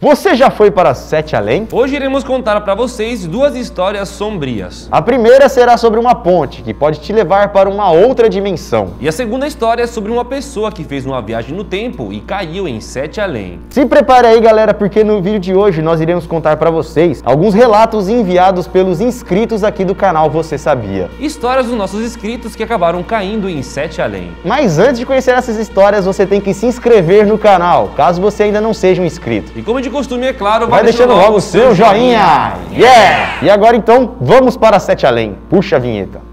Você já foi para Sete Além? Hoje iremos contar para vocês duas histórias sombrias. A primeira será sobre uma ponte que pode te levar para uma outra dimensão. E a segunda história é sobre uma pessoa que fez uma viagem no tempo e caiu em Sete Além. Se prepare aí, galera, porque no vídeo de hoje nós iremos contar para vocês alguns relatos enviados pelos inscritos aqui do canal Você Sabia. Histórias dos nossos inscritos que acabaram caindo em Sete Além. Mas antes de conhecer essas histórias, você tem que se inscrever no canal, caso você ainda não seja um inscrito. E como de costume, é claro, vai, vai deixando, deixando logo o seu joinha. Yeah! E agora então, vamos para Sete Além. Puxa a vinheta.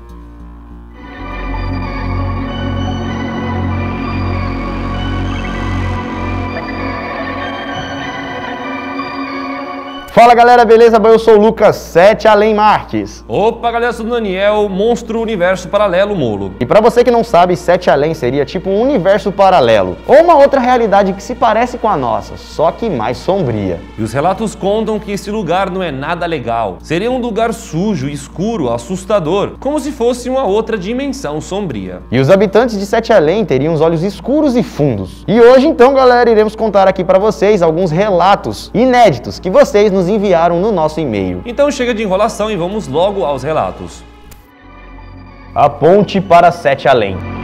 Fala galera, beleza? Eu sou o Lucas 7 Além Marques. Opa galera, eu sou o Daniel, monstro universo paralelo Molo. E para você que não sabe, 7 Além seria tipo um universo paralelo, ou uma outra realidade que se parece com a nossa, só que mais sombria. E os relatos contam que esse lugar não é nada legal. Seria um lugar sujo, escuro, assustador, como se fosse uma outra dimensão sombria. E os habitantes de 7 Além teriam os olhos escuros e fundos. E hoje então, galera, iremos contar aqui para vocês alguns relatos inéditos que vocês nos nos enviaram no nosso e-mail. Então chega de enrolação e vamos logo aos relatos. A ponte para Sete Além.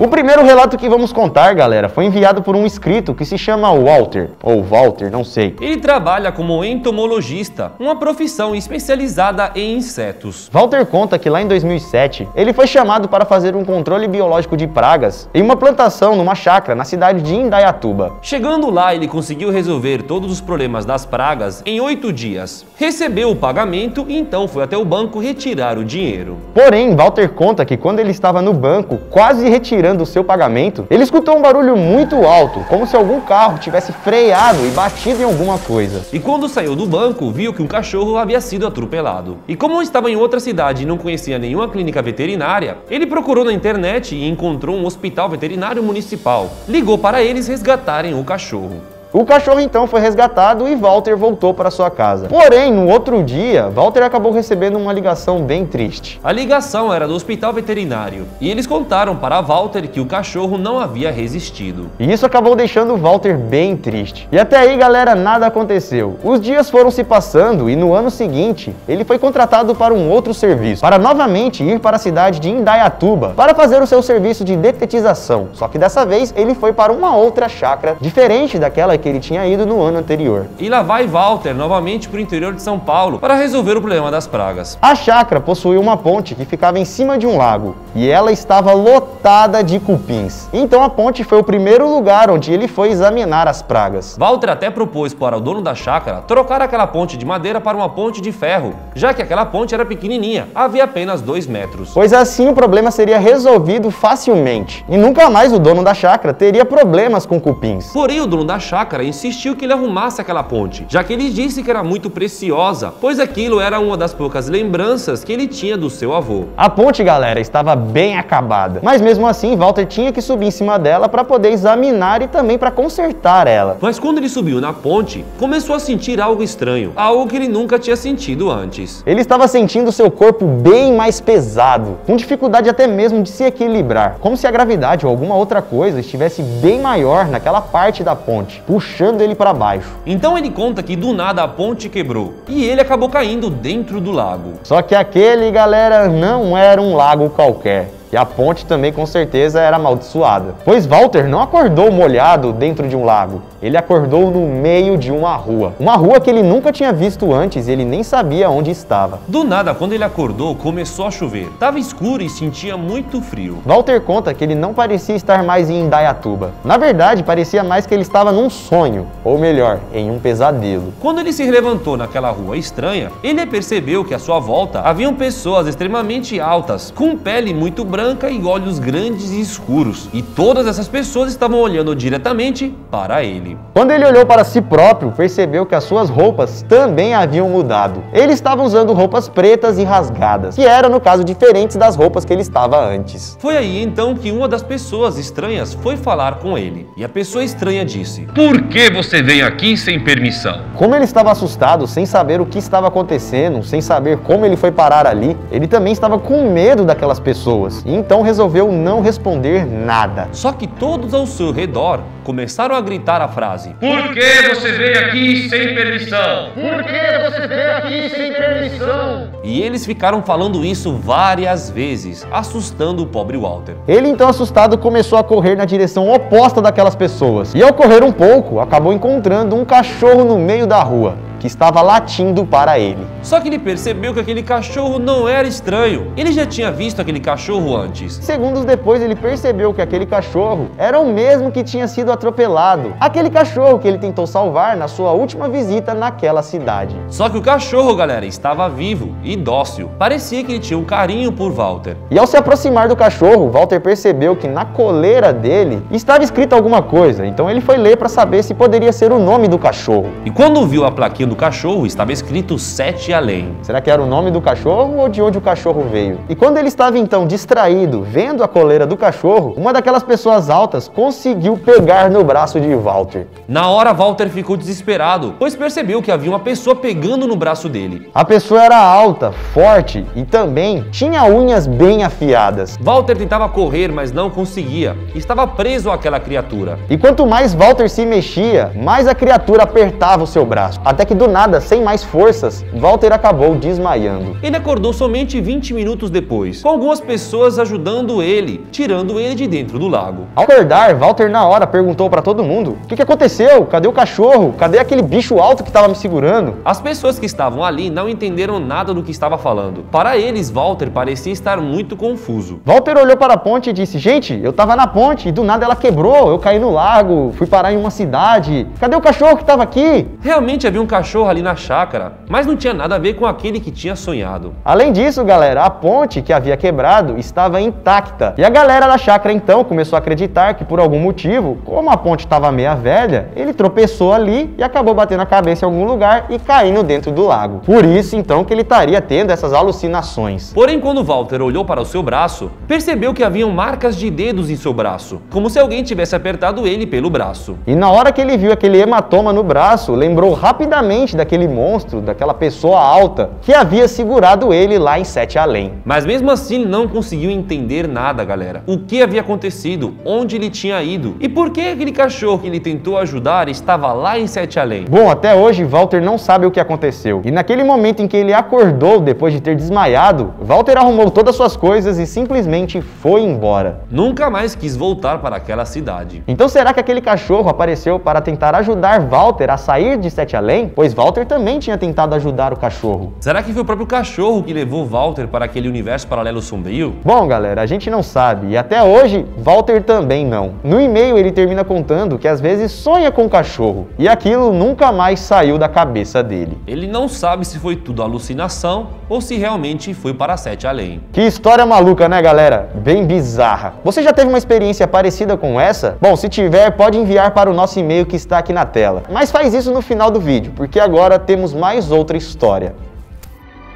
O primeiro relato que vamos contar, galera, foi enviado por um inscrito que se chama Walter, ou Walter, não sei. Ele trabalha como entomologista, uma profissão especializada em insetos. Walter conta que lá em 2007, ele foi chamado para fazer um controle biológico de pragas em uma plantação numa chácara na cidade de Indaiatuba. Chegando lá, ele conseguiu resolver todos os problemas das pragas em oito dias. Recebeu o pagamento e então foi até o banco retirar o dinheiro. Porém, Walter conta que quando ele estava no banco, quase retirando esperando o seu pagamento, ele escutou um barulho muito alto, como se algum carro tivesse freado e batido em alguma coisa. E quando saiu do banco, viu que um cachorro havia sido atropelado. E como estava em outra cidade e não conhecia nenhuma clínica veterinária, ele procurou na internet e encontrou um hospital veterinário municipal. Ligou para eles resgatarem o cachorro. O cachorro então foi resgatado e Walter voltou para sua casa. Porém, no outro dia, Walter acabou recebendo uma ligação bem triste. A ligação era do hospital veterinário e eles contaram para Walter que o cachorro não havia resistido. E isso acabou deixando Walter bem triste. E até aí, galera, nada aconteceu. Os dias foram se passando e no ano seguinte, ele foi contratado para um outro serviço, para novamente ir para a cidade de Indaiatuba para fazer o seu serviço de detetização. Só que dessa vez ele foi para uma outra chácara diferente daquela que ele tinha ido no ano anterior. E lá vai Walter novamente para o interior de São Paulo para resolver o problema das pragas. A chácara possuía uma ponte que ficava em cima de um lago e ela estava lotada de cupins. Então a ponte foi o primeiro lugar onde ele foi examinar as pragas. Walter até propôs para o dono da chácara trocar aquela ponte de madeira para uma ponte de ferro, já que aquela ponte era pequenininha, havia apenas dois metros. Pois assim o problema seria resolvido facilmente e nunca mais o dono da chácara teria problemas com cupins. Porém o dono da chácara chácara insistiu que ele arrumasse aquela ponte, já que ele disse que era muito preciosa, pois aquilo era uma das poucas lembranças que ele tinha do seu avô. A ponte, galera, estava bem acabada, mas mesmo assim Walter tinha que subir em cima dela para poder examinar e também para consertar ela. Mas quando ele subiu na ponte, começou a sentir algo estranho, algo que ele nunca tinha sentido antes. Ele estava sentindo seu corpo bem mais pesado, com dificuldade até mesmo de se equilibrar, como se a gravidade ou alguma outra coisa estivesse bem maior naquela parte da ponte puxando ele para baixo. Então ele conta que do nada a ponte quebrou e ele acabou caindo dentro do lago. Só que aquele, galera, não era um lago qualquer. E a ponte também com certeza era amaldiçoada. Pois Walter não acordou molhado dentro de um lago. Ele acordou no meio de uma rua. Uma rua que ele nunca tinha visto antes e ele nem sabia onde estava. Do nada, quando ele acordou, começou a chover. Tava escuro e sentia muito frio. Walter conta que ele não parecia estar mais em Indaiatuba. Na verdade, parecia mais que ele estava num sonho, ou melhor, em um pesadelo. Quando ele se levantou naquela rua estranha, ele percebeu que à sua volta haviam pessoas extremamente altas, com pele muito branca branca e olhos grandes e escuros, e todas essas pessoas estavam olhando diretamente para ele. Quando ele olhou para si próprio, percebeu que as suas roupas também haviam mudado. Ele estava usando roupas pretas e rasgadas, que eram, no caso, diferentes das roupas que ele estava antes. Foi aí então que uma das pessoas estranhas foi falar com ele, e a pessoa estranha disse: Por que você vem aqui sem permissão? Como ele estava assustado, sem saber o que estava acontecendo, sem saber como ele foi parar ali, ele também estava com medo daquelas pessoas e então resolveu não responder nada. Só que todos ao seu redor começaram a gritar a frase Por que você veio aqui sem permissão? Por que você veio aqui sem permissão? E eles ficaram falando isso várias vezes, assustando o pobre Walter. Ele então assustado começou a correr na direção oposta daquelas pessoas. E ao correr um pouco, acabou encontrando um cachorro no meio da rua que estava latindo para ele. Só que ele percebeu que aquele cachorro não era estranho. Ele já tinha visto aquele cachorro antes. Segundos depois, ele percebeu que aquele cachorro era o mesmo que tinha sido atropelado. Aquele cachorro que ele tentou salvar na sua última visita naquela cidade. Só que o cachorro, galera, estava vivo e dócil. Parecia que ele tinha um carinho por Walter. E ao se aproximar do cachorro, Walter percebeu que na coleira dele estava escrito alguma coisa. Então ele foi ler para saber se poderia ser o nome do cachorro. E quando viu a plaquinha do cachorro estava escrito Sete Além. Será que era o nome do cachorro ou de onde o cachorro veio? E quando ele estava então distraído, vendo a coleira do cachorro, uma daquelas pessoas altas conseguiu pegar no braço de Walter. Na hora, Walter ficou desesperado, pois percebeu que havia uma pessoa pegando no braço dele. A pessoa era alta, forte e também tinha unhas bem afiadas. Walter tentava correr, mas não conseguia. Estava preso àquela criatura. E quanto mais Walter se mexia, mais a criatura apertava o seu braço. Até que do nada, sem mais forças, Walter acabou desmaiando. Ele acordou somente 20 minutos depois, com algumas pessoas ajudando ele, tirando ele de dentro do lago. Ao acordar, Walter na hora perguntou para todo mundo: "O que, que aconteceu? Cadê o cachorro? Cadê aquele bicho alto que estava me segurando?" As pessoas que estavam ali não entenderam nada do que estava falando. Para eles, Walter parecia estar muito confuso. Walter olhou para a ponte e disse: "Gente, eu estava na ponte e do nada ela quebrou. Eu caí no lago, fui parar em uma cidade. Cadê o cachorro que estava aqui?" Realmente havia um cachorro ali na chácara, mas não tinha nada a ver com aquele que tinha sonhado. Além disso, galera, a ponte que havia quebrado estava intacta. E a galera da chácara então começou a acreditar que por algum motivo, como a ponte estava meia velha, ele tropeçou ali e acabou batendo a cabeça em algum lugar e caindo dentro do lago. Por isso então que ele estaria tendo essas alucinações. Porém, quando Walter olhou para o seu braço, percebeu que haviam marcas de dedos em seu braço, como se alguém tivesse apertado ele pelo braço. E na hora que ele viu aquele hematoma no braço, lembrou rapidamente daquele monstro, daquela pessoa alta que havia segurado ele lá em Sete Além. Mas mesmo assim não conseguiu entender nada, galera. O que havia acontecido, onde ele tinha ido e por que aquele cachorro que ele tentou ajudar estava lá em Sete Além. Bom, até hoje Walter não sabe o que aconteceu. E naquele momento em que ele acordou depois de ter desmaiado, Walter arrumou todas suas coisas e simplesmente foi embora. Nunca mais quis voltar para aquela cidade. Então será que aquele cachorro apareceu para tentar ajudar Walter a sair de Sete Além? Pois Walter também tinha tentado ajudar o cachorro. Será que foi o próprio cachorro que levou Walter para aquele universo paralelo sombrio? Bom, galera, a gente não sabe e até hoje Walter também não. No e-mail ele termina contando que às vezes sonha com o cachorro e aquilo nunca mais saiu da cabeça dele. Ele não sabe se foi tudo alucinação ou se realmente foi para Sete Além. Que história maluca, né, galera? Bem bizarra. Você já teve uma experiência parecida com essa? Bom, se tiver, pode enviar para o nosso e-mail que está aqui na tela. Mas faz isso no final do vídeo, porque agora temos mais outra história.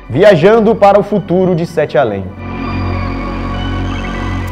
Viajando para o futuro de Sete Além.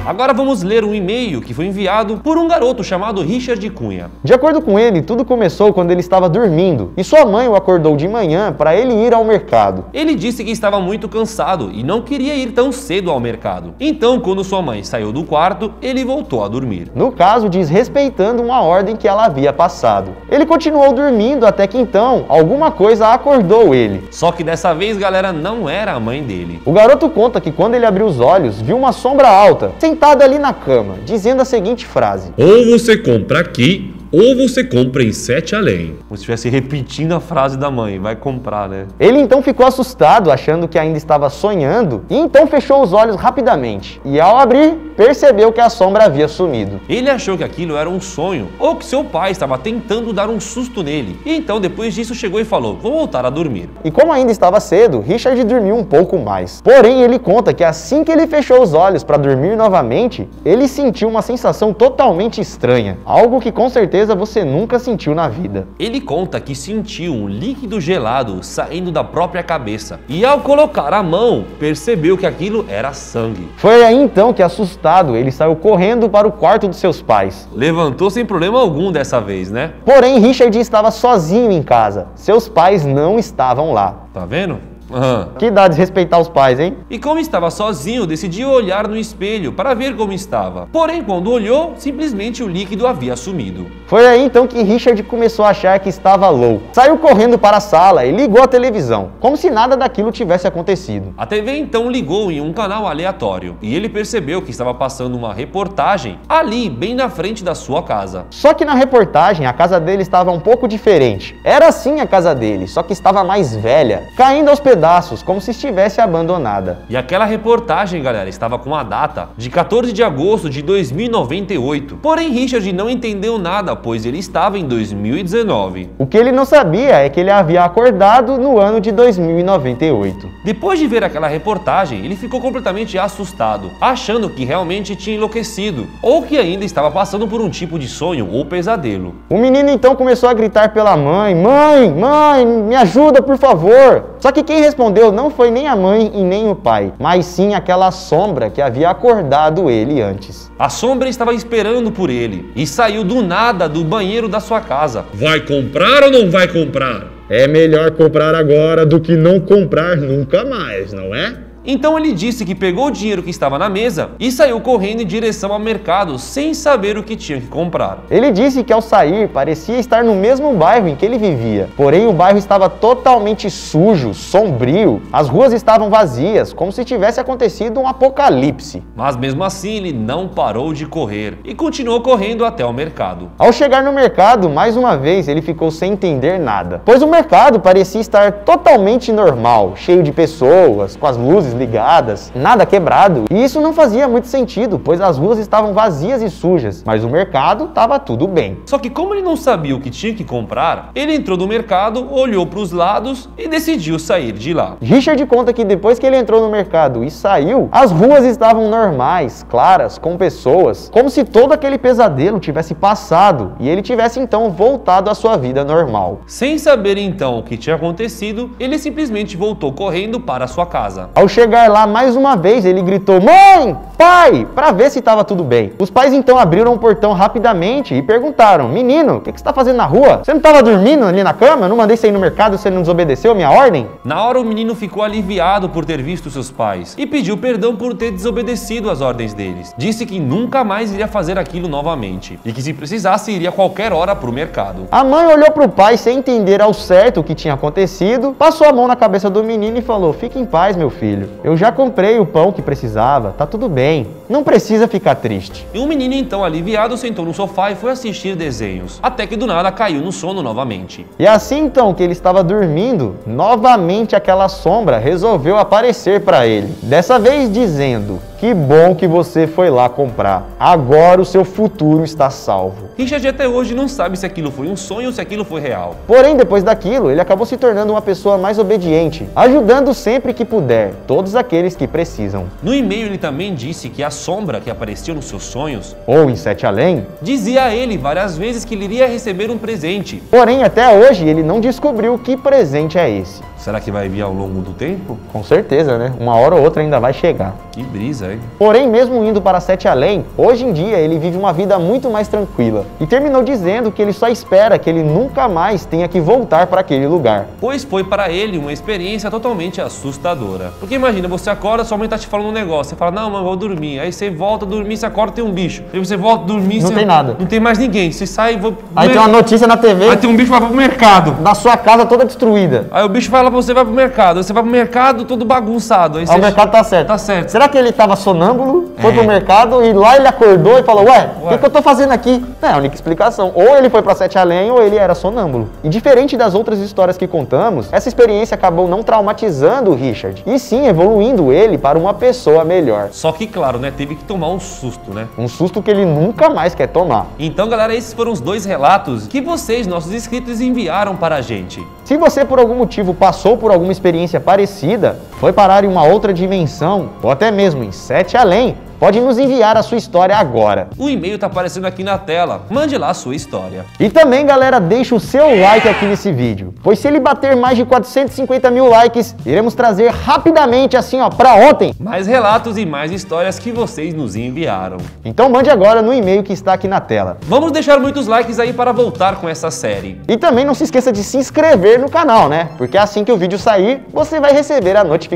Agora vamos ler um e-mail que foi enviado por um garoto chamado Richard Cunha. De acordo com ele, tudo começou quando ele estava dormindo e sua mãe o acordou de manhã para ele ir ao mercado. Ele disse que estava muito cansado e não queria ir tão cedo ao mercado. Então, quando sua mãe saiu do quarto, ele voltou a dormir. No caso, desrespeitando uma ordem que ela havia passado. Ele continuou dormindo até que então alguma coisa acordou ele. Só que dessa vez, galera, não era a mãe dele. O garoto conta que quando ele abriu os olhos, viu uma sombra alta, sentada ali na cama, dizendo a seguinte frase: Ou você compra aqui, ou você compra em Sete Além. Como se estivesse repetindo a frase da mãe, vai comprar, né? Ele então ficou assustado, achando que ainda estava sonhando, e então fechou os olhos rapidamente. E ao abrir, percebeu que a sombra havia sumido. Ele achou que aquilo era um sonho, ou que seu pai estava tentando dar um susto nele. E então, depois disso, chegou e falou: Vou voltar a dormir. E como ainda estava cedo, Richard dormiu um pouco mais. Porém, ele conta que assim que ele fechou os olhos para dormir novamente, ele sentiu uma sensação totalmente estranha, algo que com certeza você nunca sentiu na vida. Ele conta que sentiu um líquido gelado saindo da própria cabeça e, ao colocar a mão, percebeu que aquilo era sangue. Foi aí então que, assustado, ele saiu correndo para o quarto dos seus pais. Levantou sem problema algum dessa vez, né? Porém, Richard estava sozinho em casa. Seus pais não estavam lá. Tá vendo? Aham. Que dá desrespeitar os pais, hein? E como estava sozinho, decidiu olhar no espelho para ver como estava. Porém, quando olhou, simplesmente o líquido havia sumido. Foi aí então que Richard começou a achar que estava louco. Saiu correndo para a sala e ligou a televisão, como se nada daquilo tivesse acontecido. A TV então ligou em um canal aleatório e ele percebeu que estava passando uma reportagem ali, bem na frente da sua casa. Só que na reportagem a casa dele estava um pouco diferente. Era sim a casa dele, só que estava mais velha, caindo aos pedaços, como se estivesse abandonada. E aquela reportagem, galera, estava com a data de 14 de agosto de 2098. Porém, Richard não entendeu nada, pois ele estava em 2019. O que ele não sabia é que ele havia acordado no ano de 2098. Depois de ver aquela reportagem, ele ficou completamente assustado, achando que realmente tinha enlouquecido, ou que ainda estava passando por um tipo de sonho ou pesadelo. O menino então começou a gritar pela mãe: Mãe, mãe, me ajuda por favor. Só que quem respondeu não foi nem a mãe e nem o pai, mas sim aquela sombra que havia acordado ele antes. A sombra estava esperando por ele e saiu do nada do banheiro da sua casa. Vai comprar ou não vai comprar? É melhor comprar agora do que não comprar nunca mais, não é? Então ele disse que pegou o dinheiro que estava na mesa e saiu correndo em direção ao mercado sem saber o que tinha que comprar. Ele disse que ao sair parecia estar no mesmo bairro em que ele vivia, porém o bairro estava totalmente sujo, sombrio, as ruas estavam vazias, como se tivesse acontecido um apocalipse. Mas mesmo assim ele não parou de correr e continuou correndo até o mercado. Ao chegar no mercado, mais uma vez ele ficou sem entender nada, pois o mercado parecia estar totalmente normal, cheio de pessoas, com as luzes ligadas, nada quebrado. E isso não fazia muito sentido, pois as ruas estavam vazias e sujas, mas o mercado estava tudo bem. Só que como ele não sabia o que tinha que comprar, ele entrou no mercado, olhou para os lados e decidiu sair de lá. Richard conta que depois que ele entrou no mercado e saiu, as ruas estavam normais, claras, com pessoas, como se todo aquele pesadelo tivesse passado e ele tivesse então voltado à sua vida normal. Sem saber então o que tinha acontecido, ele simplesmente voltou correndo para sua casa. Ao chegar lá mais uma vez, ele gritou: Mãe, pai, para ver se estava tudo bem. Os pais então abriram o portão rapidamente e perguntaram: Menino, o que, que você está fazendo na rua? Você não estava dormindo ali na cama? Eu não mandei você ir no mercado, você não desobedeceu a minha ordem? Na hora o menino ficou aliviado por ter visto seus pais e pediu perdão por ter desobedecido as ordens deles. Disse que nunca mais iria fazer aquilo novamente e que se precisasse iria a qualquer hora para o mercado. A mãe olhou para o pai sem entender ao certo o que tinha acontecido, passou a mão na cabeça do menino e falou: Fique em paz, meu filho. Eu já comprei o pão que precisava, tá tudo bem. Não precisa ficar triste. E o menino então aliviado sentou no sofá e foi assistir desenhos, até que do nada caiu no sono novamente. E assim então que ele estava dormindo, novamente aquela sombra resolveu aparecer para ele. Dessa vez dizendo: Que bom que você foi lá comprar. Agora o seu futuro está salvo. Richard até hoje não sabe se aquilo foi um sonho ou se aquilo foi real. Porém, depois daquilo, ele acabou se tornando uma pessoa mais obediente, ajudando sempre que puder todos aqueles que precisam. No e-mail ele também disse que a sombra que apareceu nos seus sonhos Ou em Sete Além. dizia a ele várias vezes que ele iria receber um presente. Porém, até hoje ele não descobriu que presente é esse. Será que vai vir ao longo do tempo? Com certeza, né? Uma hora ou outra ainda vai chegar. Que brisa, hein? Porém, mesmo indo para Sete Além, hoje em dia ele vive uma vida muito mais tranquila e terminou dizendo que ele só espera que ele nunca mais tenha que voltar para aquele lugar. Pois foi para ele uma experiência totalmente assustadora. Porque imagina, você acorda, sua mãe tá te falando um negócio, você fala, não, mãe, vou dormir. Aí você volta a dormir, você acorda, tem um bicho. Aí você volta dormir, Não você- tem nada. Não tem mais ninguém. Você sai vai. Aí tem uma notícia na TV Aí tem um bicho vai pro mercado. da sua casa toda destruída. Aí o bicho pra você, vai pro mercado. Você vai pro mercado todo bagunçado. Aí o mercado tá certo. Tá certo. Será que ele tava sonâmbulo, foi É. pro mercado e lá ele acordou e falou, ué, o que, que eu tô fazendo aqui? Não, é a única explicação. Ou ele foi pra Sete Além ou ele era sonâmbulo. E diferente das outras histórias que contamos, essa experiência acabou não traumatizando o Richard, e sim evoluindo ele para uma pessoa melhor. Só que, claro, né? Teve que tomar um susto, né? Um susto que ele nunca mais quer tomar. Então, galera, esses foram os dois relatos que vocês, nossos inscritos, enviaram para a gente. Se você por algum motivo passou por alguma experiência parecida, foi parar em uma outra dimensão, ou até mesmo em Sete Além, pode nos enviar a sua história agora. O e-mail tá aparecendo aqui na tela. Mande lá a sua história. E também, galera, deixa o seu like aqui nesse vídeo, pois se ele bater mais de 450 mil likes, iremos trazer rapidamente, assim ó, pra ontem. Mais relatos e mais histórias que vocês nos enviaram. Então mande agora no e-mail que está aqui na tela. Vamos deixar muitos likes aí para voltar com essa série. E também não se esqueça de se inscrever no canal, né? Porque assim que o vídeo sair, você vai receber a notificação.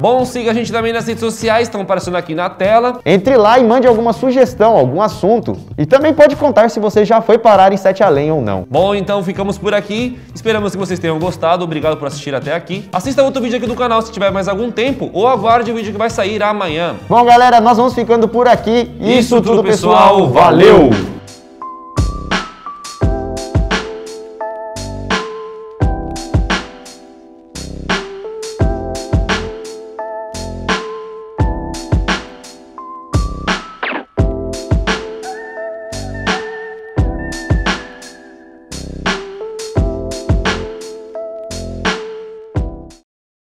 Bom, siga a gente também nas redes sociais, estão aparecendo aqui na tela. Entre lá e mande alguma sugestão, algum assunto. E também pode contar se você já foi parar em Sete Além ou não. Bom, então ficamos por aqui. Esperamos que vocês tenham gostado. Obrigado por assistir até aqui. Assista outro vídeo aqui do canal se tiver mais algum tempo ou aguarde o vídeo que vai sair amanhã. Bom, galera, nós vamos ficando por aqui. Isso tudo, pessoal. Valeu!